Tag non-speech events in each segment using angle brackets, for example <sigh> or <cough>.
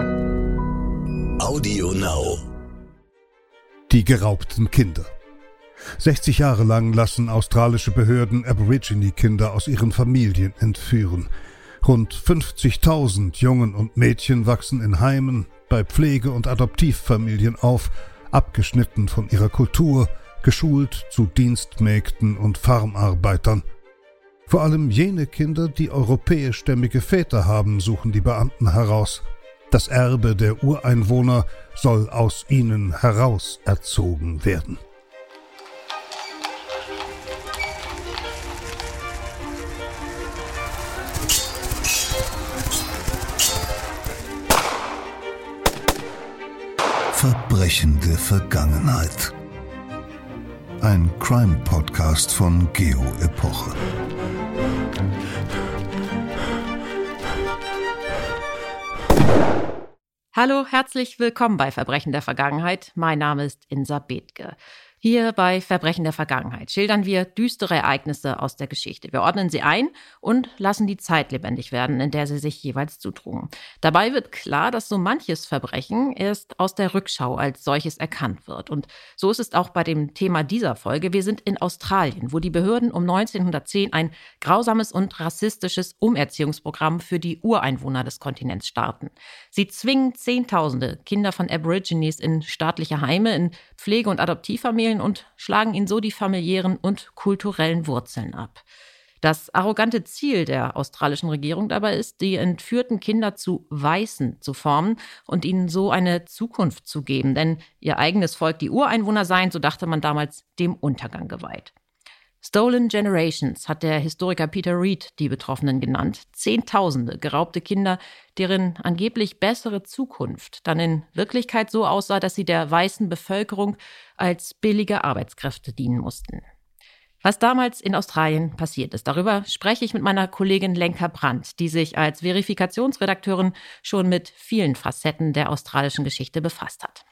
Audio Now. Die geraubten Kinder. 60 Jahre lang lassen australische Behörden Aborigine-Kinder aus ihren Familien entführen. Rund 50.000 Jungen und Mädchen wachsen in Heimen, bei Pflege- und Adoptivfamilien auf, abgeschnitten von ihrer Kultur, geschult zu Dienstmägden und Farmarbeitern. Vor allem jene Kinder, die europäischstämmige Väter haben, suchen die Beamten heraus. Das Erbe der Ureinwohner soll aus ihnen heraus erzogen werden. Verbrechende Vergangenheit. Ein Crime-Podcast von Geo Hallo, herzlich willkommen bei Verbrechen der Vergangenheit. Mein Name ist Insa Bethke. Hier bei Verbrechen der Vergangenheit schildern wir düstere Ereignisse aus der Geschichte. Wir ordnen sie ein und lassen die Zeit lebendig werden, in der sie sich jeweils zutrugen. Dabei wird klar, dass so manches Verbrechen erst aus der Rückschau als solches erkannt wird. Und so ist es auch bei dem Thema dieser Folge. Wir sind in Australien, wo die Behörden um 1910 ein grausames und rassistisches Umerziehungsprogramm für die Ureinwohner des Kontinents starten. Sie zwingen Zehntausende Kinder von Aborigines in staatliche Heime, in Pflege- und Adoptivfamilien Familien und schlagen ihnen so die familiären und kulturellen Wurzeln ab. Das arrogante Ziel der australischen Regierung dabei ist, die entführten Kinder zu Weißen zu formen und ihnen so eine Zukunft zu geben. Denn ihr eigenes Volk, die Ureinwohner seien, so dachte man damals, dem Untergang geweiht. Stolen Generations hat der Historiker Peter Reed die Betroffenen genannt. Zehntausende geraubte Kinder, deren angeblich bessere Zukunft dann in Wirklichkeit so aussah, dass sie der weißen Bevölkerung als billige Arbeitskräfte dienen mussten. Was damals in Australien passiert ist, darüber spreche ich mit meiner Kollegin Lenka Brandt, die sich als Verifikationsredakteurin schon mit vielen Facetten der australischen Geschichte befasst hat.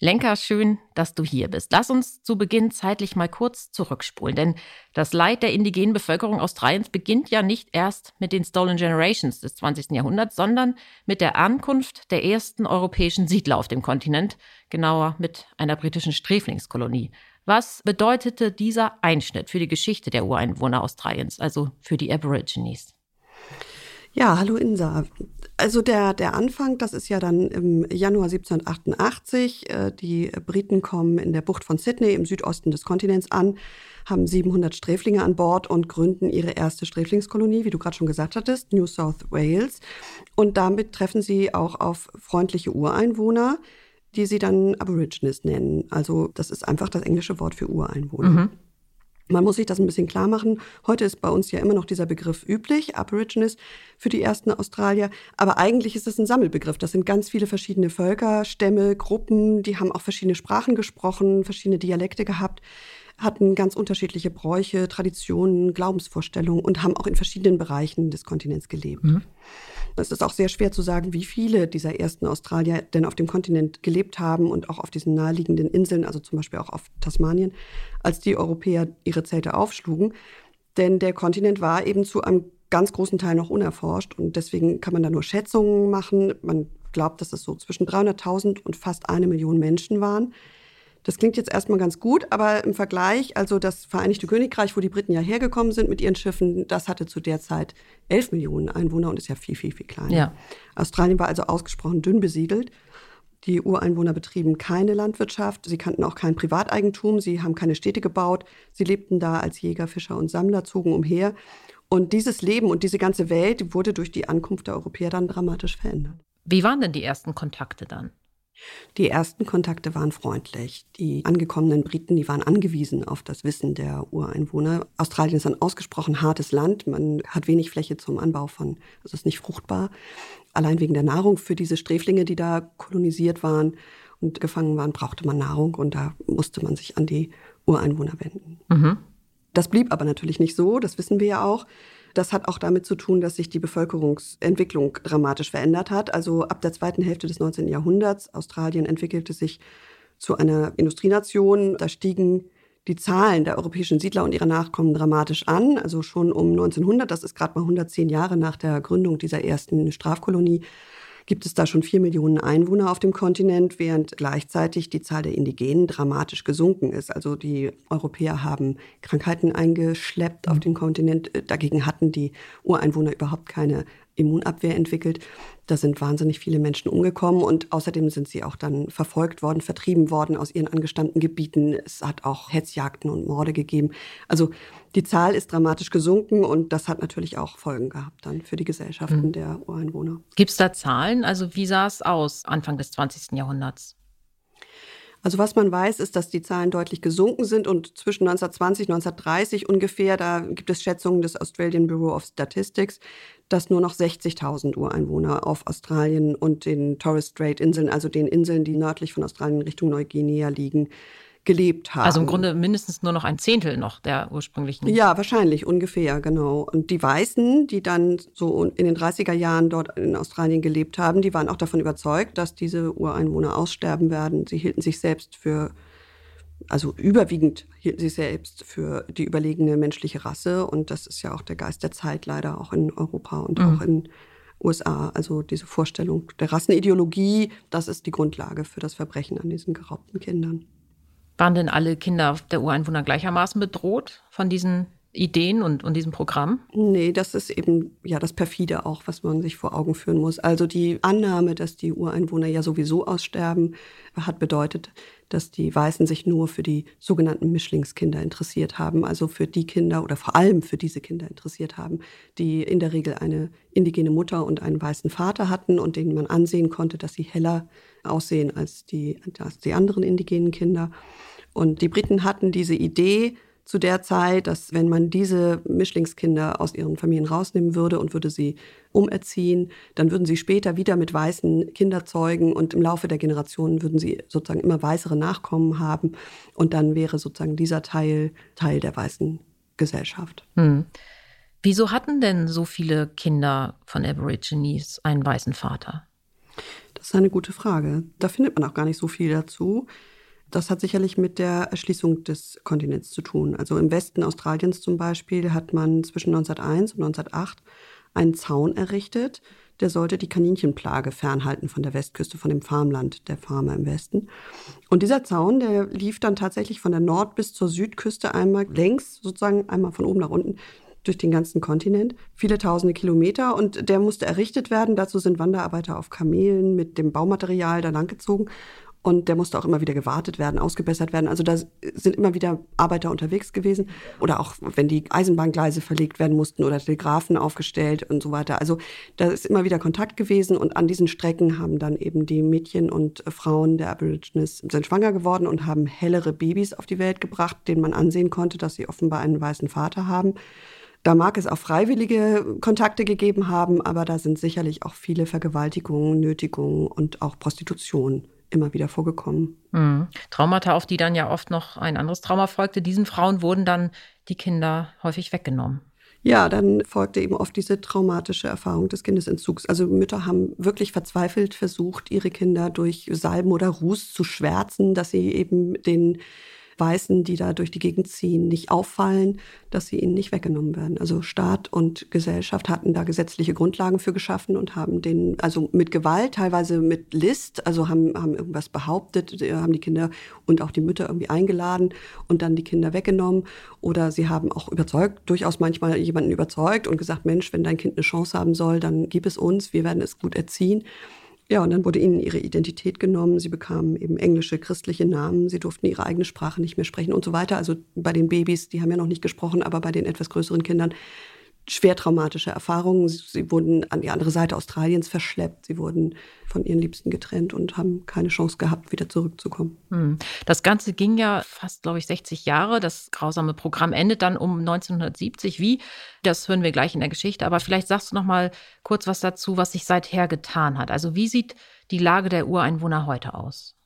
Lenker, schön, dass du hier bist. Lass uns zu Beginn zeitlich mal kurz zurückspulen, denn das Leid der indigenen Bevölkerung Australiens beginnt ja nicht erst mit den Stolen Generations des 20. Jahrhunderts, sondern mit der Ankunft der ersten europäischen Siedler auf dem Kontinent, genauer mit einer britischen Sträflingskolonie. Was bedeutete dieser Einschnitt für die Geschichte der Ureinwohner Australiens, also für die Aborigines? Ja, hallo Insa. Also der, der Anfang, das ist ja dann im Januar 1788. Äh, die Briten kommen in der Bucht von Sydney im Südosten des Kontinents an, haben 700 Sträflinge an Bord und gründen ihre erste Sträflingskolonie, wie du gerade schon gesagt hattest, New South Wales. Und damit treffen sie auch auf freundliche Ureinwohner, die sie dann Aborigines nennen. Also das ist einfach das englische Wort für Ureinwohner. Mhm. Man muss sich das ein bisschen klar machen. Heute ist bei uns ja immer noch dieser Begriff üblich, Aborigines, für die ersten Australier. Aber eigentlich ist es ein Sammelbegriff. Das sind ganz viele verschiedene Völker, Stämme, Gruppen, die haben auch verschiedene Sprachen gesprochen, verschiedene Dialekte gehabt, hatten ganz unterschiedliche Bräuche, Traditionen, Glaubensvorstellungen und haben auch in verschiedenen Bereichen des Kontinents gelebt. Mhm. Es ist auch sehr schwer zu sagen, wie viele dieser ersten Australier denn auf dem Kontinent gelebt haben und auch auf diesen naheliegenden Inseln, also zum Beispiel auch auf Tasmanien, als die Europäer ihre Zelte aufschlugen. Denn der Kontinent war eben zu einem ganz großen Teil noch unerforscht und deswegen kann man da nur Schätzungen machen. Man glaubt, dass es so zwischen 300.000 und fast eine Million Menschen waren. Das klingt jetzt erstmal ganz gut, aber im Vergleich, also das Vereinigte Königreich, wo die Briten ja hergekommen sind mit ihren Schiffen, das hatte zu der Zeit 11 Millionen Einwohner und ist ja viel, viel, viel kleiner. Ja. Australien war also ausgesprochen dünn besiedelt. Die Ureinwohner betrieben keine Landwirtschaft, sie kannten auch kein Privateigentum, sie haben keine Städte gebaut, sie lebten da als Jäger, Fischer und Sammler, zogen umher. Und dieses Leben und diese ganze Welt wurde durch die Ankunft der Europäer dann dramatisch verändert. Wie waren denn die ersten Kontakte dann? Die ersten Kontakte waren freundlich. Die angekommenen Briten, die waren angewiesen auf das Wissen der Ureinwohner. Australien ist ein ausgesprochen hartes Land. Man hat wenig Fläche zum Anbau von, also ist nicht fruchtbar. Allein wegen der Nahrung für diese Sträflinge, die da kolonisiert waren und gefangen waren, brauchte man Nahrung und da musste man sich an die Ureinwohner wenden. Mhm. Das blieb aber natürlich nicht so, das wissen wir ja auch. Das hat auch damit zu tun, dass sich die Bevölkerungsentwicklung dramatisch verändert hat. Also ab der zweiten Hälfte des 19. Jahrhunderts, Australien entwickelte sich zu einer Industrienation. Da stiegen die Zahlen der europäischen Siedler und ihrer Nachkommen dramatisch an. Also schon um 1900, das ist gerade mal 110 Jahre nach der Gründung dieser ersten Strafkolonie, gibt es da schon vier Millionen Einwohner auf dem Kontinent, während gleichzeitig die Zahl der Indigenen dramatisch gesunken ist. Also die Europäer haben Krankheiten eingeschleppt auf den Kontinent. Dagegen hatten die Ureinwohner überhaupt keine Immunabwehr entwickelt. Da sind wahnsinnig viele Menschen umgekommen und außerdem sind sie auch dann verfolgt worden, vertrieben worden aus ihren angestammten Gebieten. Es hat auch Hetzjagden und Morde gegeben. Also die Zahl ist dramatisch gesunken und das hat natürlich auch Folgen gehabt dann für die Gesellschaften mhm. der Ureinwohner. Gibt es da Zahlen? Also wie sah es aus Anfang des 20. Jahrhunderts? Also was man weiß, ist, dass die Zahlen deutlich gesunken sind und zwischen 1920 und 1930 ungefähr, da gibt es Schätzungen des Australian Bureau of Statistics, dass nur noch 60.000 Ureinwohner auf Australien und den Torres Strait Inseln, also den Inseln, die nördlich von Australien Richtung Neuguinea liegen, gelebt haben. Also im Grunde mindestens nur noch ein Zehntel noch der ursprünglichen. Ja, wahrscheinlich ungefähr, genau. Und die Weißen, die dann so in den 30er Jahren dort in Australien gelebt haben, die waren auch davon überzeugt, dass diese Ureinwohner aussterben werden. Sie hielten sich selbst für also überwiegend hielten sie selbst für die überlegene menschliche Rasse. Und das ist ja auch der Geist der Zeit leider auch in Europa und mhm. auch in USA. Also diese Vorstellung der Rassenideologie, das ist die Grundlage für das Verbrechen an diesen geraubten Kindern. Waren denn alle Kinder der Ureinwohner gleichermaßen bedroht von diesen Ideen und, und diesem Programm? Nee, das ist eben ja das perfide auch, was man sich vor Augen führen muss. Also die Annahme, dass die Ureinwohner ja sowieso aussterben, hat bedeutet, dass die Weißen sich nur für die sogenannten Mischlingskinder interessiert haben, also für die Kinder oder vor allem für diese Kinder interessiert haben, die in der Regel eine indigene Mutter und einen weißen Vater hatten und denen man ansehen konnte, dass sie heller aussehen als die, als die anderen indigenen Kinder. Und die Briten hatten diese Idee, zu der Zeit, dass wenn man diese Mischlingskinder aus ihren Familien rausnehmen würde und würde sie umerziehen, dann würden sie später wieder mit weißen Kinder zeugen und im Laufe der Generationen würden sie sozusagen immer weißere Nachkommen haben und dann wäre sozusagen dieser Teil Teil der weißen Gesellschaft. Hm. Wieso hatten denn so viele Kinder von Aborigines einen weißen Vater? Das ist eine gute Frage. Da findet man auch gar nicht so viel dazu. Das hat sicherlich mit der Erschließung des Kontinents zu tun. Also im Westen Australiens zum Beispiel hat man zwischen 1901 und 1908 einen Zaun errichtet, der sollte die Kaninchenplage fernhalten von der Westküste, von dem Farmland der Farmer im Westen. Und dieser Zaun, der lief dann tatsächlich von der Nord- bis zur Südküste einmal längs, sozusagen einmal von oben nach unten durch den ganzen Kontinent, viele tausende Kilometer und der musste errichtet werden. Dazu sind Wanderarbeiter auf Kamelen mit dem Baumaterial da langgezogen und der musste auch immer wieder gewartet werden, ausgebessert werden. Also da sind immer wieder Arbeiter unterwegs gewesen. Oder auch, wenn die Eisenbahngleise verlegt werden mussten oder Telegrafen aufgestellt und so weiter. Also da ist immer wieder Kontakt gewesen. Und an diesen Strecken haben dann eben die Mädchen und Frauen der Aborigines sind schwanger geworden und haben hellere Babys auf die Welt gebracht, denen man ansehen konnte, dass sie offenbar einen weißen Vater haben. Da mag es auch freiwillige Kontakte gegeben haben, aber da sind sicherlich auch viele Vergewaltigungen, Nötigungen und auch Prostitution immer wieder vorgekommen. Mhm. Traumata, auf die dann ja oft noch ein anderes Trauma folgte. Diesen Frauen wurden dann die Kinder häufig weggenommen. Ja, dann folgte eben oft diese traumatische Erfahrung des Kindesentzugs. Also Mütter haben wirklich verzweifelt versucht, ihre Kinder durch Salben oder Ruß zu schwärzen, dass sie eben den Weißen, die da durch die Gegend ziehen, nicht auffallen, dass sie ihnen nicht weggenommen werden. Also Staat und Gesellschaft hatten da gesetzliche Grundlagen für geschaffen und haben den, also mit Gewalt, teilweise mit List, also haben, haben irgendwas behauptet, haben die Kinder und auch die Mütter irgendwie eingeladen und dann die Kinder weggenommen. Oder sie haben auch überzeugt, durchaus manchmal jemanden überzeugt und gesagt, Mensch, wenn dein Kind eine Chance haben soll, dann gib es uns, wir werden es gut erziehen. Ja, und dann wurde ihnen ihre Identität genommen. Sie bekamen eben englische, christliche Namen. Sie durften ihre eigene Sprache nicht mehr sprechen und so weiter. Also bei den Babys, die haben ja noch nicht gesprochen, aber bei den etwas größeren Kindern schwer traumatische Erfahrungen. Sie wurden an die andere Seite Australiens verschleppt. Sie wurden von ihren Liebsten getrennt und haben keine Chance gehabt, wieder zurückzukommen. Hm. Das Ganze ging ja fast, glaube ich, 60 Jahre. Das grausame Programm endet dann um 1970. Wie? Das hören wir gleich in der Geschichte. Aber vielleicht sagst du noch mal kurz was dazu, was sich seither getan hat. Also wie sieht die Lage der Ureinwohner heute aus?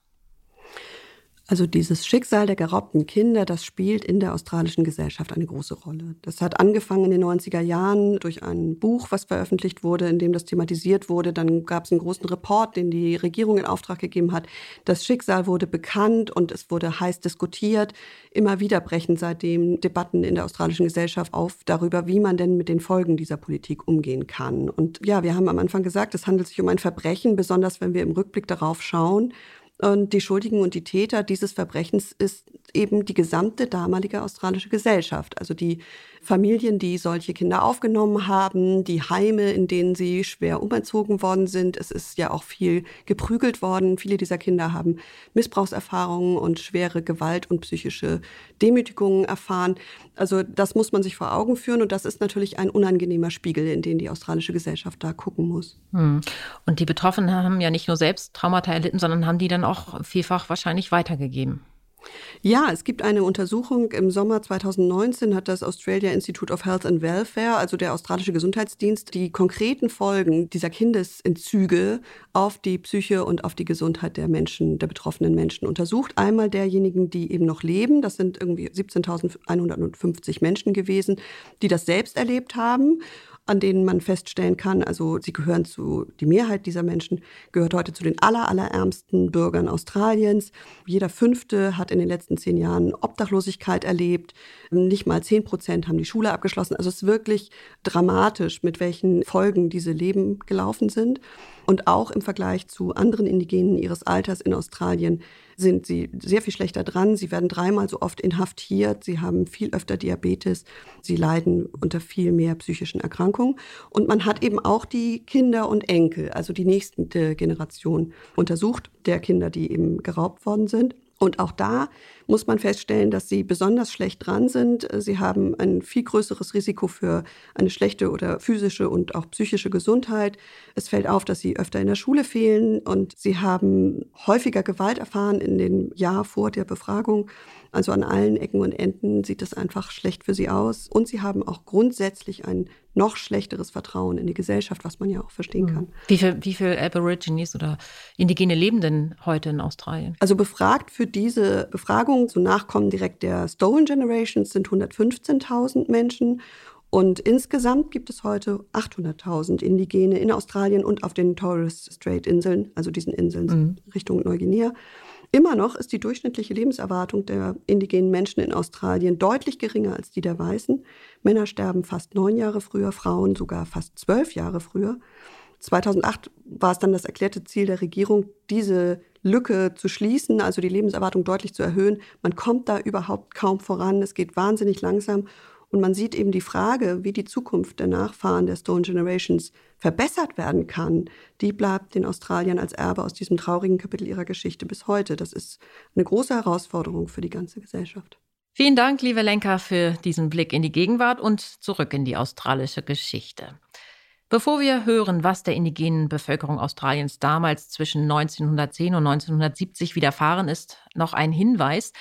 Also dieses Schicksal der geraubten Kinder, das spielt in der australischen Gesellschaft eine große Rolle. Das hat angefangen in den 90er Jahren durch ein Buch, was veröffentlicht wurde, in dem das thematisiert wurde. Dann gab es einen großen Report, den die Regierung in Auftrag gegeben hat. Das Schicksal wurde bekannt und es wurde heiß diskutiert. Immer wieder brechen seitdem Debatten in der australischen Gesellschaft auf darüber, wie man denn mit den Folgen dieser Politik umgehen kann. Und ja, wir haben am Anfang gesagt, es handelt sich um ein Verbrechen, besonders wenn wir im Rückblick darauf schauen. Und die Schuldigen und die Täter dieses Verbrechens ist eben die gesamte damalige australische Gesellschaft. Also die Familien, die solche Kinder aufgenommen haben, die Heime, in denen sie schwer umerzogen worden sind. Es ist ja auch viel geprügelt worden. Viele dieser Kinder haben Missbrauchserfahrungen und schwere Gewalt und psychische Demütigungen erfahren. Also das muss man sich vor Augen führen und das ist natürlich ein unangenehmer Spiegel, in den die australische Gesellschaft da gucken muss. Hm. Und die Betroffenen haben ja nicht nur selbst Traumata erlitten, sondern haben die dann auch vielfach wahrscheinlich weitergegeben. Ja, es gibt eine Untersuchung. Im Sommer 2019 hat das Australia Institute of Health and Welfare, also der australische Gesundheitsdienst, die konkreten Folgen dieser Kindesentzüge auf die Psyche und auf die Gesundheit der Menschen, der betroffenen Menschen untersucht. Einmal derjenigen, die eben noch leben, das sind irgendwie 17.150 Menschen gewesen, die das selbst erlebt haben an denen man feststellen kann, also sie gehören zu, die Mehrheit dieser Menschen gehört heute zu den aller, allerärmsten Bürgern Australiens. Jeder Fünfte hat in den letzten zehn Jahren Obdachlosigkeit erlebt. Nicht mal zehn Prozent haben die Schule abgeschlossen. Also es ist wirklich dramatisch, mit welchen Folgen diese Leben gelaufen sind. Und auch im Vergleich zu anderen Indigenen ihres Alters in Australien sind sie sehr viel schlechter dran. Sie werden dreimal so oft inhaftiert. Sie haben viel öfter Diabetes. Sie leiden unter viel mehr psychischen Erkrankungen. Und man hat eben auch die Kinder und Enkel, also die nächste Generation untersucht, der Kinder, die eben geraubt worden sind. Und auch da muss man feststellen, dass sie besonders schlecht dran sind. Sie haben ein viel größeres Risiko für eine schlechte oder physische und auch psychische Gesundheit. Es fällt auf, dass sie öfter in der Schule fehlen und sie haben häufiger Gewalt erfahren in den Jahr vor der Befragung. Also an allen Ecken und Enden sieht es einfach schlecht für sie aus. Und sie haben auch grundsätzlich ein noch schlechteres Vertrauen in die Gesellschaft, was man ja auch verstehen hm. kann. Wie viel, wie viel Aborigines oder Indigene leben denn heute in Australien? Also befragt für diese Befragung, so Nachkommen direkt der Stolen Generations, sind 115.000 Menschen. Und insgesamt gibt es heute 800.000 Indigene in Australien und auf den Torres Strait Inseln, also diesen Inseln mhm. Richtung Neuguinea. Immer noch ist die durchschnittliche Lebenserwartung der indigenen Menschen in Australien deutlich geringer als die der Weißen. Männer sterben fast neun Jahre früher, Frauen sogar fast zwölf Jahre früher. 2008 war es dann das erklärte Ziel der Regierung, diese Lücke zu schließen, also die Lebenserwartung deutlich zu erhöhen. Man kommt da überhaupt kaum voran. Es geht wahnsinnig langsam. Und man sieht eben die Frage, wie die Zukunft der Nachfahren der Stone Generations verbessert werden kann, die bleibt den Australiern als Erbe aus diesem traurigen Kapitel ihrer Geschichte bis heute. Das ist eine große Herausforderung für die ganze Gesellschaft. Vielen Dank, liebe Lenker, für diesen Blick in die Gegenwart und zurück in die australische Geschichte. Bevor wir hören, was der indigenen Bevölkerung Australiens damals zwischen 1910 und 1970 widerfahren ist, noch ein Hinweis.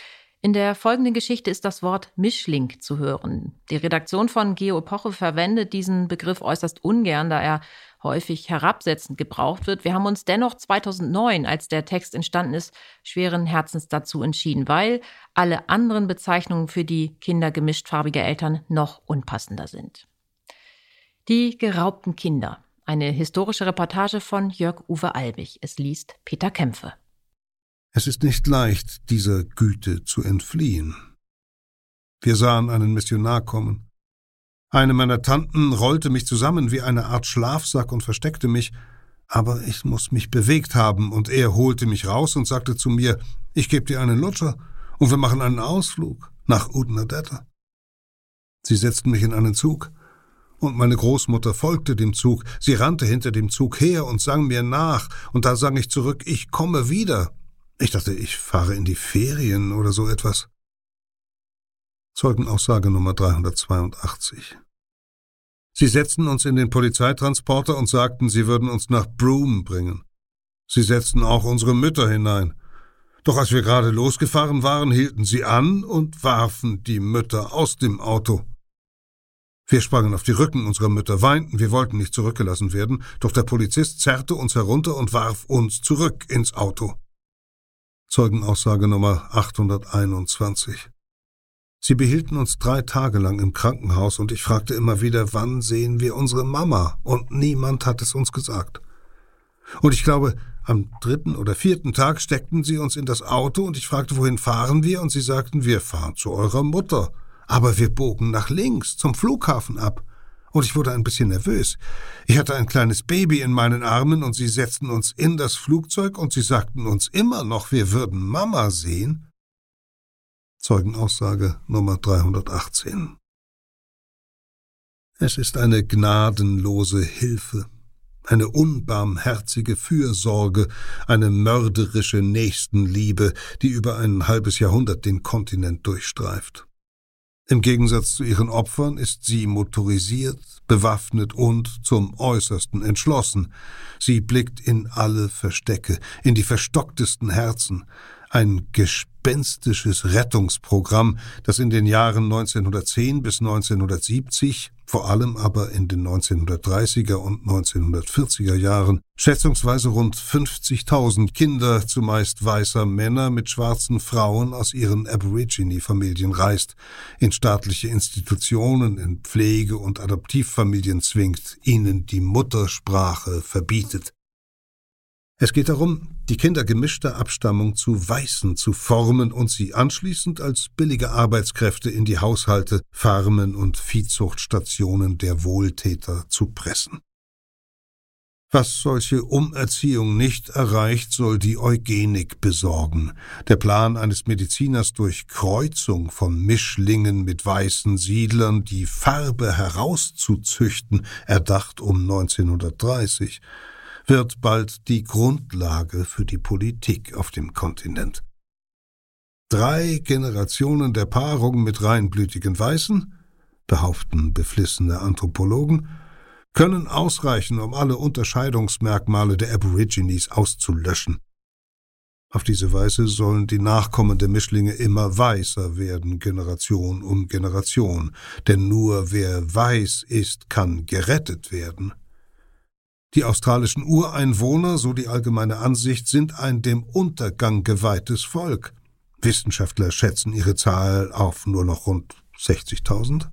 In der folgenden Geschichte ist das Wort Mischling zu hören. Die Redaktion von Geo Epoche verwendet diesen Begriff äußerst ungern, da er häufig herabsetzend gebraucht wird. Wir haben uns dennoch 2009, als der Text entstanden ist, schweren Herzens dazu entschieden, weil alle anderen Bezeichnungen für die Kinder gemischtfarbiger Eltern noch unpassender sind. Die geraubten Kinder. Eine historische Reportage von Jörg-Uwe Albig. Es liest Peter Kämpfe. Es ist nicht leicht, dieser Güte zu entfliehen. Wir sahen einen Missionar kommen. Eine meiner Tanten rollte mich zusammen wie eine Art Schlafsack und versteckte mich, aber ich muss mich bewegt haben, und er holte mich raus und sagte zu mir, ich geb dir einen Lutscher, und wir machen einen Ausflug nach Udnadetta. Sie setzten mich in einen Zug, und meine Großmutter folgte dem Zug, sie rannte hinter dem Zug her und sang mir nach, und da sang ich zurück, ich komme wieder. Ich dachte, ich fahre in die Ferien oder so etwas. Zeugenaussage Nummer 382. Sie setzten uns in den Polizeitransporter und sagten, sie würden uns nach Broome bringen. Sie setzten auch unsere Mütter hinein. Doch als wir gerade losgefahren waren, hielten sie an und warfen die Mütter aus dem Auto. Wir sprangen auf die Rücken unserer Mütter, weinten, wir wollten nicht zurückgelassen werden, doch der Polizist zerrte uns herunter und warf uns zurück ins Auto. Zeugenaussage Nummer 821. Sie behielten uns drei Tage lang im Krankenhaus und ich fragte immer wieder, wann sehen wir unsere Mama? Und niemand hat es uns gesagt. Und ich glaube, am dritten oder vierten Tag steckten sie uns in das Auto und ich fragte, wohin fahren wir? Und sie sagten, wir fahren zu eurer Mutter. Aber wir bogen nach links, zum Flughafen ab. Und ich wurde ein bisschen nervös. Ich hatte ein kleines Baby in meinen Armen und sie setzten uns in das Flugzeug und sie sagten uns immer noch, wir würden Mama sehen. Zeugenaussage Nummer 318. Es ist eine gnadenlose Hilfe, eine unbarmherzige Fürsorge, eine mörderische Nächstenliebe, die über ein halbes Jahrhundert den Kontinent durchstreift. Im Gegensatz zu ihren Opfern ist sie motorisiert, bewaffnet und zum äußersten entschlossen. Sie blickt in alle Verstecke, in die verstocktesten Herzen, ein gespenstisches Rettungsprogramm, das in den Jahren 1910 bis 1970, vor allem aber in den 1930er und 1940er Jahren, schätzungsweise rund 50.000 Kinder, zumeist weißer Männer mit schwarzen Frauen aus ihren Aborigine-Familien reist, in staatliche Institutionen, in Pflege- und Adoptivfamilien zwingt, ihnen die Muttersprache verbietet. Es geht darum, die Kinder gemischter Abstammung zu Weißen zu formen und sie anschließend als billige Arbeitskräfte in die Haushalte, Farmen und Viehzuchtstationen der Wohltäter zu pressen. Was solche Umerziehung nicht erreicht, soll die Eugenik besorgen. Der Plan eines Mediziners durch Kreuzung von Mischlingen mit weißen Siedlern die Farbe herauszuzüchten, erdacht um 1930 wird bald die Grundlage für die Politik auf dem Kontinent. Drei Generationen der Paarung mit reinblütigen Weißen, behaupten beflissene Anthropologen, können ausreichen, um alle Unterscheidungsmerkmale der Aborigines auszulöschen. Auf diese Weise sollen die Nachkommen der Mischlinge immer weißer werden, Generation um Generation, denn nur wer weiß ist, kann gerettet werden. Die australischen Ureinwohner, so die allgemeine Ansicht, sind ein dem Untergang geweihtes Volk. Wissenschaftler schätzen ihre Zahl auf nur noch rund 60.000.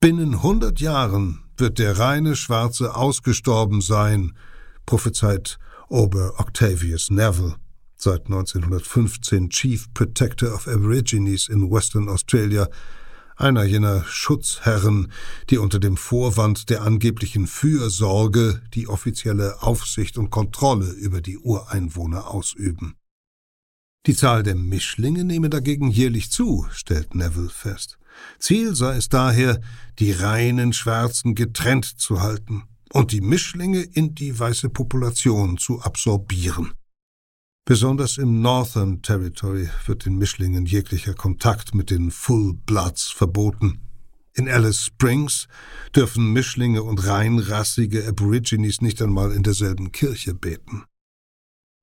Binnen 100 Jahren wird der reine Schwarze ausgestorben sein, prophezeit Ober Octavius Neville, seit 1915 Chief Protector of Aborigines in Western Australia, einer jener Schutzherren, die unter dem Vorwand der angeblichen Fürsorge die offizielle Aufsicht und Kontrolle über die Ureinwohner ausüben. Die Zahl der Mischlinge nehme dagegen jährlich zu, stellt Neville fest. Ziel sei es daher, die reinen Schwarzen getrennt zu halten und die Mischlinge in die weiße Population zu absorbieren. Besonders im Northern Territory wird den Mischlingen jeglicher Kontakt mit den Full Bloods verboten. In Alice Springs dürfen Mischlinge und reinrassige Aborigines nicht einmal in derselben Kirche beten.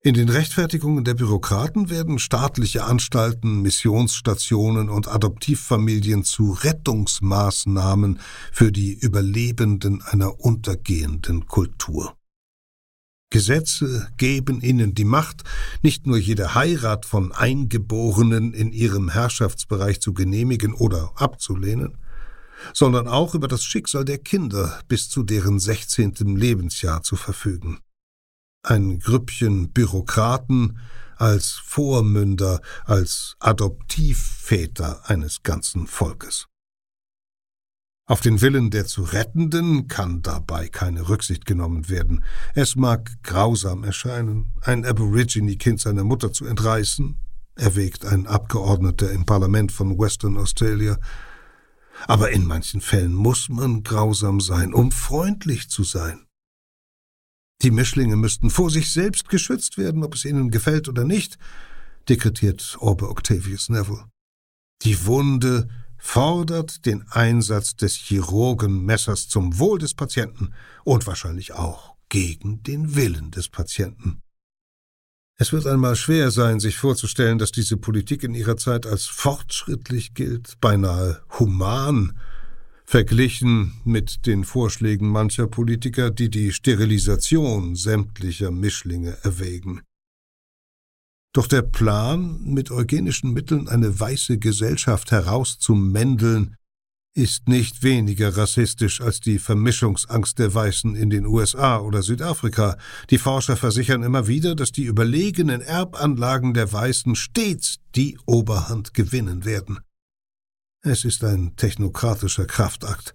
In den Rechtfertigungen der Bürokraten werden staatliche Anstalten, Missionsstationen und Adoptivfamilien zu Rettungsmaßnahmen für die Überlebenden einer untergehenden Kultur. Gesetze geben ihnen die Macht, nicht nur jede Heirat von Eingeborenen in ihrem Herrschaftsbereich zu genehmigen oder abzulehnen, sondern auch über das Schicksal der Kinder bis zu deren sechzehntem Lebensjahr zu verfügen. Ein Grüppchen Bürokraten als Vormünder, als Adoptivväter eines ganzen Volkes. Auf den Willen der zu Rettenden kann dabei keine Rücksicht genommen werden. Es mag grausam erscheinen, ein Aborigine-Kind seiner Mutter zu entreißen, erwägt ein Abgeordneter im Parlament von Western Australia. Aber in manchen Fällen muss man grausam sein, um freundlich zu sein. Die Mischlinge müssten vor sich selbst geschützt werden, ob es ihnen gefällt oder nicht, dekretiert Orbe Octavius Neville. Die Wunde fordert den Einsatz des Chirurgenmessers zum Wohl des Patienten und wahrscheinlich auch gegen den Willen des Patienten. Es wird einmal schwer sein, sich vorzustellen, dass diese Politik in ihrer Zeit als fortschrittlich gilt, beinahe human, verglichen mit den Vorschlägen mancher Politiker, die die Sterilisation sämtlicher Mischlinge erwägen. Doch der Plan, mit eugenischen Mitteln eine weiße Gesellschaft herauszumändeln, ist nicht weniger rassistisch als die Vermischungsangst der Weißen in den USA oder Südafrika. Die Forscher versichern immer wieder, dass die überlegenen Erbanlagen der Weißen stets die Oberhand gewinnen werden. Es ist ein technokratischer Kraftakt,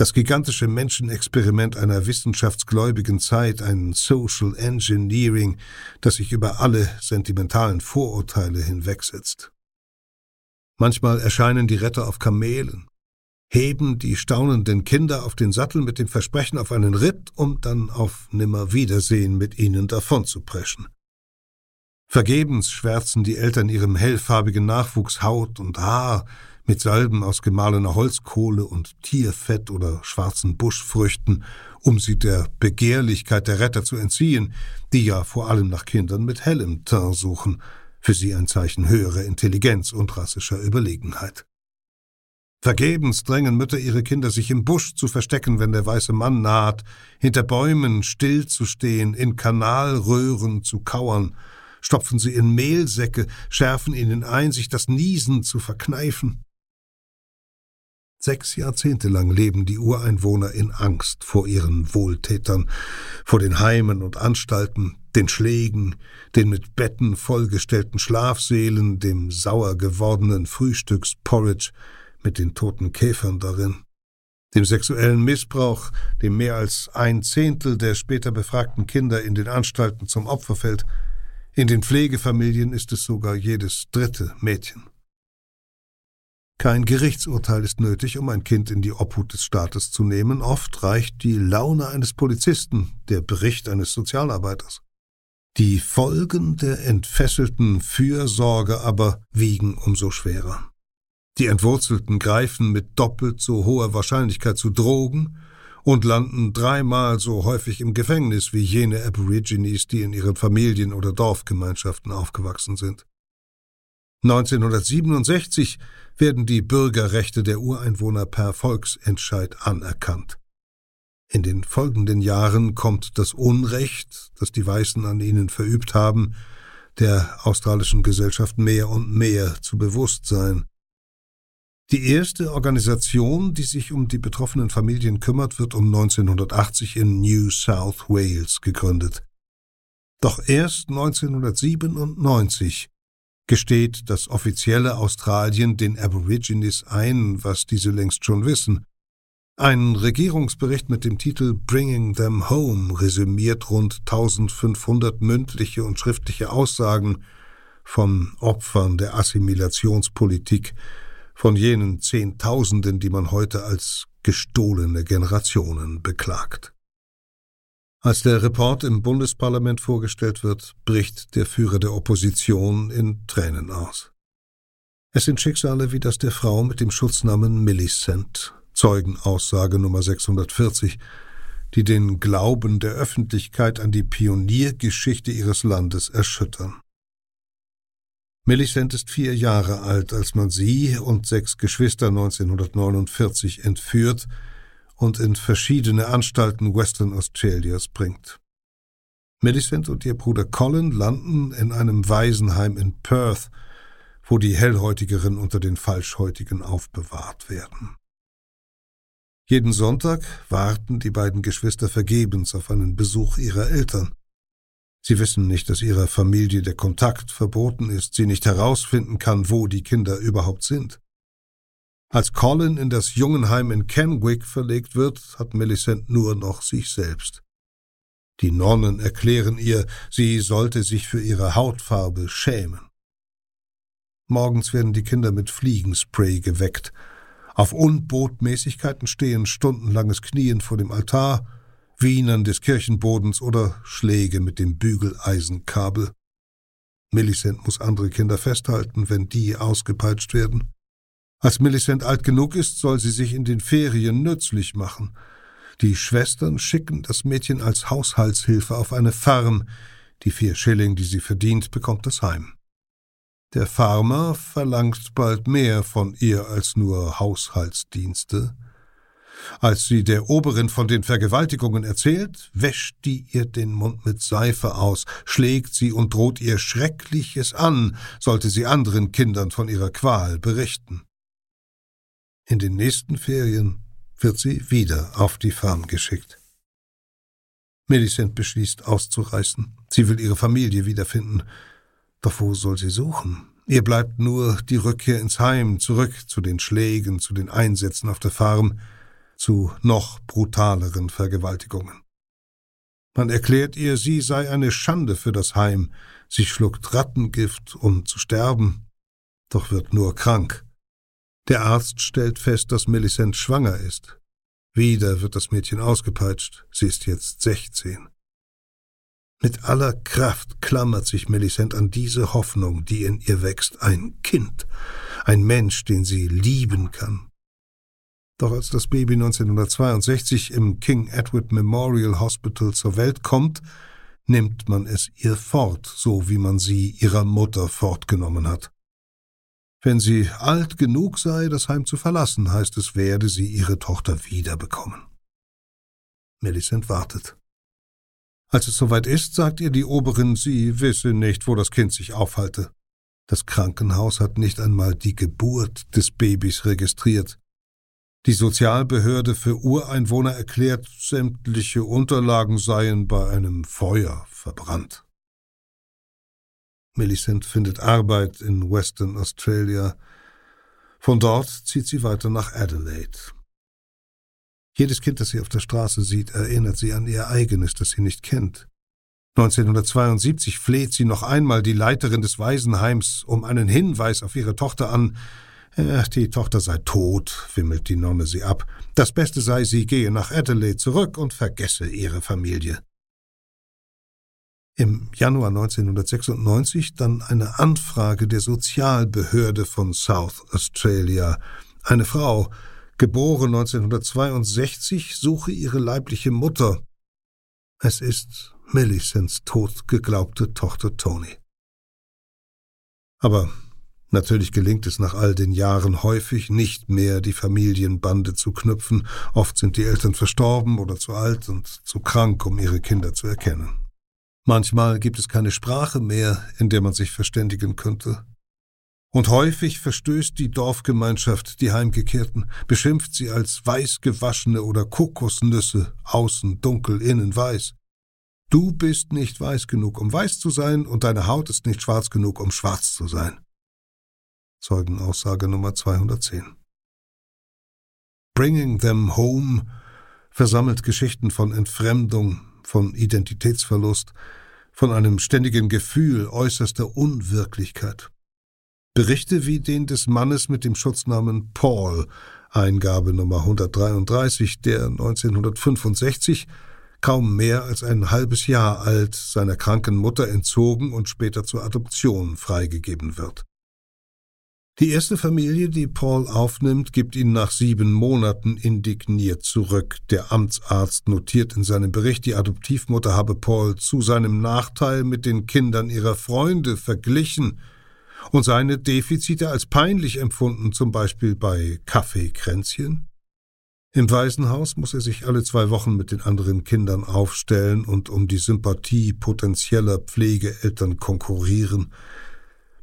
das gigantische Menschenexperiment einer wissenschaftsgläubigen Zeit, ein Social Engineering, das sich über alle sentimentalen Vorurteile hinwegsetzt. Manchmal erscheinen die Retter auf Kamelen, heben die staunenden Kinder auf den Sattel mit dem Versprechen auf einen Ritt, um dann auf Nimmerwiedersehen mit ihnen davonzupreschen. Vergebens schwärzen die Eltern ihrem hellfarbigen Nachwuchs Haut und Haar mit Salben aus gemahlener Holzkohle und Tierfett oder schwarzen Buschfrüchten, um sie der Begehrlichkeit der Retter zu entziehen, die ja vor allem nach Kindern mit hellem Teint suchen, für sie ein Zeichen höherer Intelligenz und rassischer Überlegenheit. Vergebens drängen Mütter ihre Kinder, sich im Busch zu verstecken, wenn der weiße Mann naht, hinter Bäumen still zu stehen, in Kanalröhren zu kauern, stopfen sie in Mehlsäcke, schärfen ihnen ein, sich das Niesen zu verkneifen. Sechs Jahrzehnte lang leben die Ureinwohner in Angst vor ihren Wohltätern, vor den Heimen und Anstalten, den Schlägen, den mit Betten vollgestellten Schlafsälen, dem sauer gewordenen Frühstücksporridge, mit den toten Käfern darin, dem sexuellen Missbrauch, dem mehr als ein Zehntel der später befragten Kinder in den Anstalten zum Opfer fällt, in den Pflegefamilien ist es sogar jedes dritte Mädchen. Kein Gerichtsurteil ist nötig, um ein Kind in die Obhut des Staates zu nehmen. Oft reicht die Laune eines Polizisten, der Bericht eines Sozialarbeiters. Die Folgen der entfesselten Fürsorge aber wiegen umso schwerer. Die Entwurzelten greifen mit doppelt so hoher Wahrscheinlichkeit zu Drogen und landen dreimal so häufig im Gefängnis wie jene Aborigines, die in ihren Familien oder Dorfgemeinschaften aufgewachsen sind. 1967 werden die Bürgerrechte der Ureinwohner per Volksentscheid anerkannt. In den folgenden Jahren kommt das Unrecht, das die Weißen an ihnen verübt haben, der australischen Gesellschaft mehr und mehr zu Bewusstsein. Die erste Organisation, die sich um die betroffenen Familien kümmert, wird um 1980 in New South Wales gegründet. Doch erst 1997 gesteht das offizielle Australien den Aborigines ein, was diese längst schon wissen. Ein Regierungsbericht mit dem Titel Bringing Them Home resümiert rund 1500 mündliche und schriftliche Aussagen von Opfern der Assimilationspolitik von jenen Zehntausenden, die man heute als gestohlene Generationen beklagt. Als der Report im Bundesparlament vorgestellt wird, bricht der Führer der Opposition in Tränen aus. Es sind Schicksale wie das der Frau mit dem Schutznamen Millicent, Zeugenaussage Nummer 640, die den Glauben der Öffentlichkeit an die Pioniergeschichte ihres Landes erschüttern. Millicent ist vier Jahre alt, als man sie und sechs Geschwister 1949 entführt und in verschiedene Anstalten Western Australias bringt. Millicent und ihr Bruder Colin landen in einem Waisenheim in Perth, wo die Hellhäutigeren unter den Falschhäutigen aufbewahrt werden. Jeden Sonntag warten die beiden Geschwister vergebens auf einen Besuch ihrer Eltern. Sie wissen nicht, dass ihrer Familie der Kontakt verboten ist, sie nicht herausfinden kann, wo die Kinder überhaupt sind. Als Colin in das Jungenheim in Kenwick verlegt wird, hat Millicent nur noch sich selbst. Die Nonnen erklären ihr, sie sollte sich für ihre Hautfarbe schämen. Morgens werden die Kinder mit Fliegenspray geweckt. Auf Unbotmäßigkeiten stehen stundenlanges Knien vor dem Altar Wienern des Kirchenbodens oder Schläge mit dem Bügeleisenkabel. Millicent muss andere Kinder festhalten, wenn die ausgepeitscht werden. Als Millicent alt genug ist, soll sie sich in den Ferien nützlich machen. Die Schwestern schicken das Mädchen als Haushaltshilfe auf eine Farm. Die vier Schilling, die sie verdient, bekommt das Heim. Der Farmer verlangt bald mehr von ihr als nur Haushaltsdienste. Als sie der Oberin von den Vergewaltigungen erzählt, wäscht die ihr den Mund mit Seife aus, schlägt sie und droht ihr Schreckliches an, sollte sie anderen Kindern von ihrer Qual berichten. In den nächsten Ferien wird sie wieder auf die Farm geschickt. Millicent beschließt auszureißen. Sie will ihre Familie wiederfinden. Doch wo soll sie suchen? Ihr bleibt nur die Rückkehr ins Heim, zurück zu den Schlägen, zu den Einsätzen auf der Farm, zu noch brutaleren Vergewaltigungen. Man erklärt ihr, sie sei eine Schande für das Heim, sie schluckt Rattengift, um zu sterben, doch wird nur krank. Der Arzt stellt fest, dass Millicent schwanger ist. Wieder wird das Mädchen ausgepeitscht, sie ist jetzt sechzehn. Mit aller Kraft klammert sich Millicent an diese Hoffnung, die in ihr wächst, ein Kind, ein Mensch, den sie lieben kann, doch als das Baby 1962 im King Edward Memorial Hospital zur Welt kommt, nimmt man es ihr fort, so wie man sie ihrer Mutter fortgenommen hat. Wenn sie alt genug sei, das Heim zu verlassen, heißt es, werde sie ihre Tochter wiederbekommen. Millicent wartet. Als es soweit ist, sagt ihr die Oberin, sie wisse nicht, wo das Kind sich aufhalte. Das Krankenhaus hat nicht einmal die Geburt des Babys registriert. Die Sozialbehörde für Ureinwohner erklärt, sämtliche Unterlagen seien bei einem Feuer verbrannt. Millicent findet Arbeit in Western Australia. Von dort zieht sie weiter nach Adelaide. Jedes Kind, das sie auf der Straße sieht, erinnert sie an ihr eigenes, das sie nicht kennt. 1972 fleht sie noch einmal die Leiterin des Waisenheims um einen Hinweis auf ihre Tochter an, Ach, die Tochter sei tot, wimmelt die Nonne sie ab. Das Beste sei, sie gehe nach Adelaide zurück und vergesse ihre Familie. Im Januar 1996 dann eine Anfrage der Sozialbehörde von South Australia. Eine Frau, geboren 1962, suche ihre leibliche Mutter. Es ist Millicents tot geglaubte Tochter Tony. Aber Natürlich gelingt es nach all den Jahren häufig nicht mehr, die Familienbande zu knüpfen. Oft sind die Eltern verstorben oder zu alt und zu krank, um ihre Kinder zu erkennen. Manchmal gibt es keine Sprache mehr, in der man sich verständigen könnte. Und häufig verstößt die Dorfgemeinschaft die Heimgekehrten, beschimpft sie als weißgewaschene oder Kokosnüsse, außen dunkel, innen weiß. Du bist nicht weiß genug, um weiß zu sein, und deine Haut ist nicht schwarz genug, um schwarz zu sein. Zeugenaussage Nummer 210. Bringing Them Home versammelt Geschichten von Entfremdung, von Identitätsverlust, von einem ständigen Gefühl äußerster Unwirklichkeit. Berichte wie den des Mannes mit dem Schutznamen Paul, Eingabe Nummer 133, der 1965 kaum mehr als ein halbes Jahr alt seiner kranken Mutter entzogen und später zur Adoption freigegeben wird. Die erste Familie, die Paul aufnimmt, gibt ihn nach sieben Monaten indigniert zurück. Der Amtsarzt notiert in seinem Bericht, die Adoptivmutter habe Paul zu seinem Nachteil mit den Kindern ihrer Freunde verglichen und seine Defizite als peinlich empfunden, zum Beispiel bei Kaffeekränzchen. Im Waisenhaus muss er sich alle zwei Wochen mit den anderen Kindern aufstellen und um die Sympathie potenzieller Pflegeeltern konkurrieren.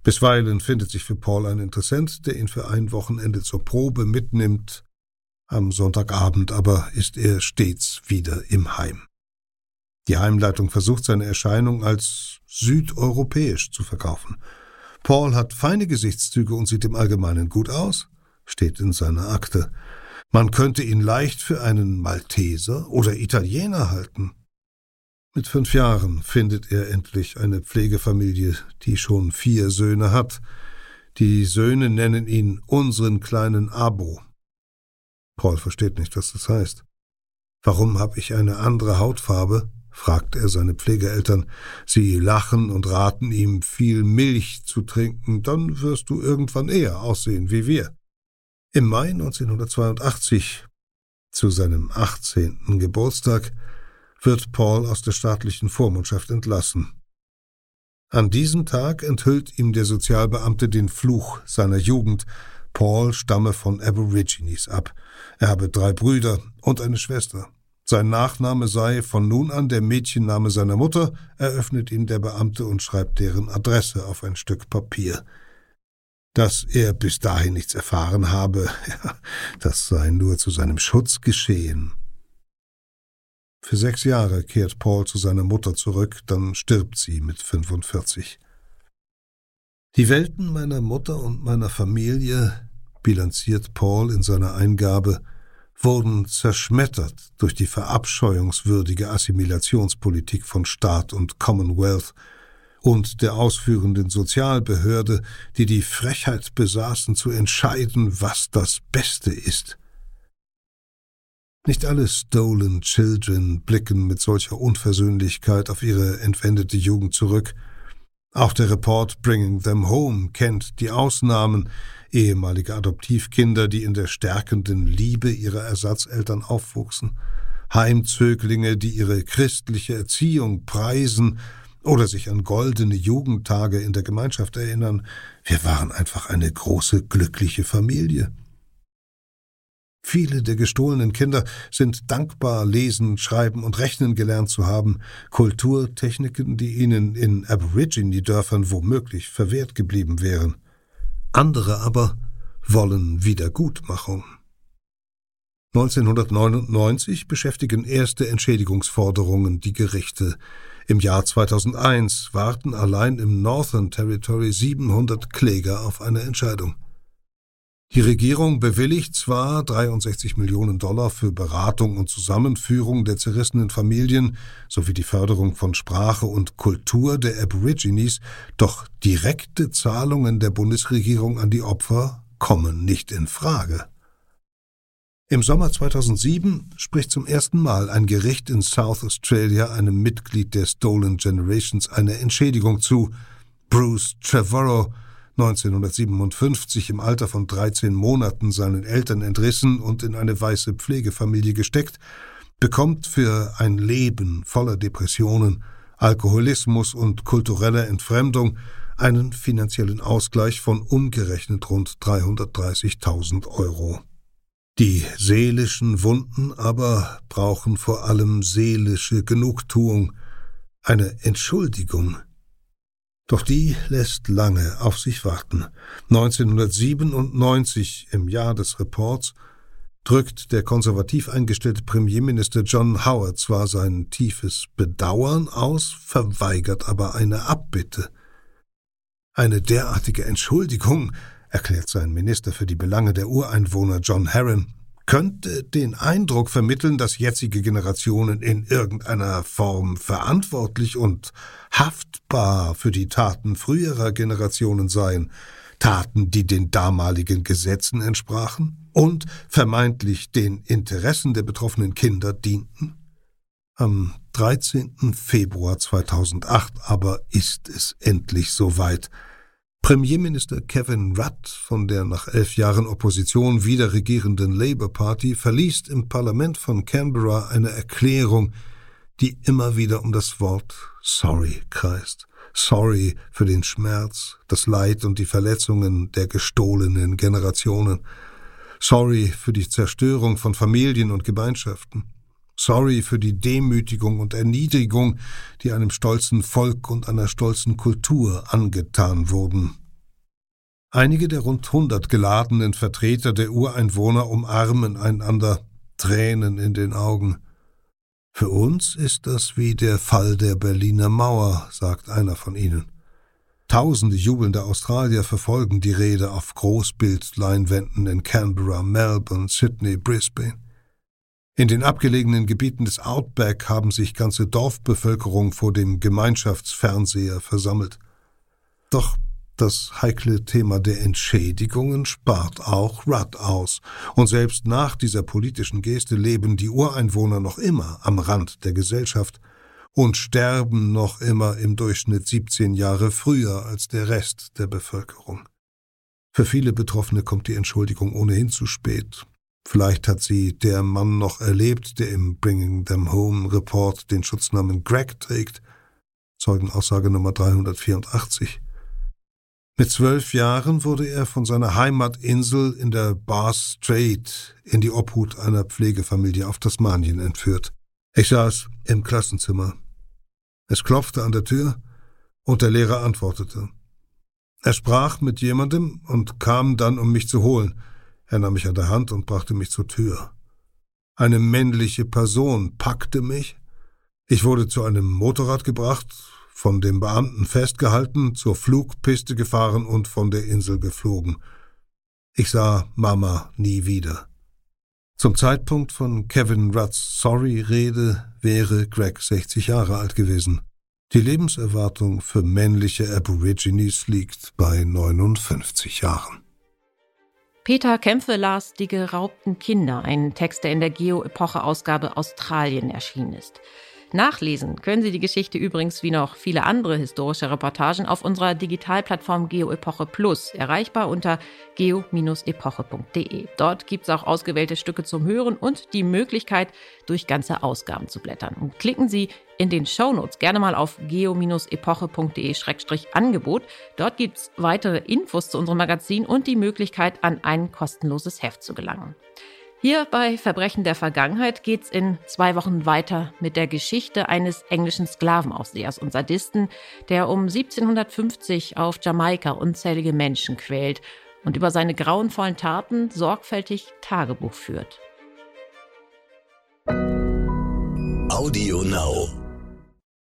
Bisweilen findet sich für Paul ein Interessent, der ihn für ein Wochenende zur Probe mitnimmt. Am Sonntagabend aber ist er stets wieder im Heim. Die Heimleitung versucht seine Erscheinung als südeuropäisch zu verkaufen. Paul hat feine Gesichtszüge und sieht im Allgemeinen gut aus, steht in seiner Akte. Man könnte ihn leicht für einen Malteser oder Italiener halten. Mit fünf Jahren findet er endlich eine Pflegefamilie, die schon vier Söhne hat. Die Söhne nennen ihn unseren kleinen Abo. Paul versteht nicht, was das heißt. Warum habe ich eine andere Hautfarbe? fragt er seine Pflegeeltern. Sie lachen und raten ihm, viel Milch zu trinken, dann wirst du irgendwann eher aussehen wie wir. Im Mai 1982, zu seinem 18. Geburtstag, wird Paul aus der staatlichen Vormundschaft entlassen. An diesem Tag enthüllt ihm der Sozialbeamte den Fluch seiner Jugend. Paul stamme von Aborigines ab. Er habe drei Brüder und eine Schwester. Sein Nachname sei von nun an der Mädchenname seiner Mutter, eröffnet ihn der Beamte und schreibt deren Adresse auf ein Stück Papier. Dass er bis dahin nichts erfahren habe, <laughs> das sei nur zu seinem Schutz geschehen. Für sechs Jahre kehrt Paul zu seiner Mutter zurück, dann stirbt sie mit 45. Die Welten meiner Mutter und meiner Familie, bilanziert Paul in seiner Eingabe, wurden zerschmettert durch die verabscheuungswürdige Assimilationspolitik von Staat und Commonwealth und der ausführenden Sozialbehörde, die die Frechheit besaßen zu entscheiden, was das Beste ist. Nicht alle Stolen Children blicken mit solcher Unversöhnlichkeit auf ihre entwendete Jugend zurück. Auch der Report Bringing Them Home kennt die Ausnahmen, ehemalige Adoptivkinder, die in der stärkenden Liebe ihrer Ersatzeltern aufwuchsen, Heimzöglinge, die ihre christliche Erziehung preisen oder sich an goldene Jugendtage in der Gemeinschaft erinnern. Wir waren einfach eine große, glückliche Familie. Viele der gestohlenen Kinder sind dankbar, lesen, schreiben und rechnen gelernt zu haben, Kulturtechniken, die ihnen in Aborigine-Dörfern womöglich verwehrt geblieben wären. Andere aber wollen Wiedergutmachung. 1999 beschäftigen erste Entschädigungsforderungen die Gerichte. Im Jahr 2001 warten allein im Northern Territory 700 Kläger auf eine Entscheidung. Die Regierung bewilligt zwar 63 Millionen Dollar für Beratung und Zusammenführung der zerrissenen Familien sowie die Förderung von Sprache und Kultur der Aborigines, doch direkte Zahlungen der Bundesregierung an die Opfer kommen nicht in Frage. Im Sommer 2007 spricht zum ersten Mal ein Gericht in South Australia einem Mitglied der Stolen Generations eine Entschädigung zu. Bruce Trevorrow 1957 im Alter von 13 Monaten seinen Eltern entrissen und in eine weiße Pflegefamilie gesteckt, bekommt für ein Leben voller Depressionen, Alkoholismus und kultureller Entfremdung einen finanziellen Ausgleich von umgerechnet rund 330.000 Euro. Die seelischen Wunden aber brauchen vor allem seelische Genugtuung, eine Entschuldigung, doch die lässt lange auf sich warten. 1997, im Jahr des Reports, drückt der konservativ eingestellte Premierminister John Howard zwar sein tiefes Bedauern aus, verweigert aber eine Abbitte. Eine derartige Entschuldigung, erklärt sein Minister für die Belange der Ureinwohner John Herron, könnte den Eindruck vermitteln, dass jetzige Generationen in irgendeiner Form verantwortlich und haftbar für die Taten früherer Generationen seien, Taten, die den damaligen Gesetzen entsprachen und vermeintlich den Interessen der betroffenen Kinder dienten? Am 13. Februar 2008 aber ist es endlich soweit. Premierminister Kevin Rudd von der nach elf Jahren Opposition wieder regierenden Labour Party verließ im Parlament von Canberra eine Erklärung, die immer wieder um das Wort Sorry kreist. Sorry für den Schmerz, das Leid und die Verletzungen der gestohlenen Generationen. Sorry für die Zerstörung von Familien und Gemeinschaften. Sorry für die Demütigung und Erniedrigung, die einem stolzen Volk und einer stolzen Kultur angetan wurden. Einige der rund hundert geladenen Vertreter der Ureinwohner umarmen einander, Tränen in den Augen. Für uns ist das wie der Fall der Berliner Mauer, sagt einer von ihnen. Tausende jubelnde Australier verfolgen die Rede auf Großbildleinwänden in Canberra, Melbourne, Sydney, Brisbane. In den abgelegenen Gebieten des Outback haben sich ganze Dorfbevölkerung vor dem Gemeinschaftsfernseher versammelt. Doch das heikle Thema der Entschädigungen spart auch Rudd aus, und selbst nach dieser politischen Geste leben die Ureinwohner noch immer am Rand der Gesellschaft und sterben noch immer im Durchschnitt 17 Jahre früher als der Rest der Bevölkerung. Für viele Betroffene kommt die Entschuldigung ohnehin zu spät, Vielleicht hat sie der Mann noch erlebt, der im Bringing Them Home Report den Schutznamen Greg trägt. Zeugenaussage Nummer 384. Mit zwölf Jahren wurde er von seiner Heimatinsel in der Bass Strait in die Obhut einer Pflegefamilie auf Tasmanien entführt. Ich saß im Klassenzimmer. Es klopfte an der Tür und der Lehrer antwortete. Er sprach mit jemandem und kam dann, um mich zu holen. Er nahm mich an der Hand und brachte mich zur Tür. Eine männliche Person packte mich. Ich wurde zu einem Motorrad gebracht, von dem Beamten festgehalten, zur Flugpiste gefahren und von der Insel geflogen. Ich sah Mama nie wieder. Zum Zeitpunkt von Kevin Rudds Sorry-Rede wäre Greg 60 Jahre alt gewesen. Die Lebenserwartung für männliche Aborigines liegt bei 59 Jahren. Peter Kämpfe las Die geraubten Kinder, ein Text, der in der Geo-Epoche-Ausgabe Australien erschienen ist. Nachlesen können Sie die Geschichte übrigens wie noch viele andere historische Reportagen auf unserer Digitalplattform GeoEpoche Plus, erreichbar unter geo-epoche.de. Dort gibt es auch ausgewählte Stücke zum Hören und die Möglichkeit, durch ganze Ausgaben zu blättern. Und klicken Sie in den Shownotes gerne mal auf geo-epoche.de-angebot. Dort gibt es weitere Infos zu unserem Magazin und die Möglichkeit, an ein kostenloses Heft zu gelangen. Hier bei Verbrechen der Vergangenheit geht's in zwei Wochen weiter mit der Geschichte eines englischen Sklavenaufsehers und Sadisten, der um 1750 auf Jamaika unzählige Menschen quält und über seine grauenvollen Taten sorgfältig Tagebuch führt. Audio Now.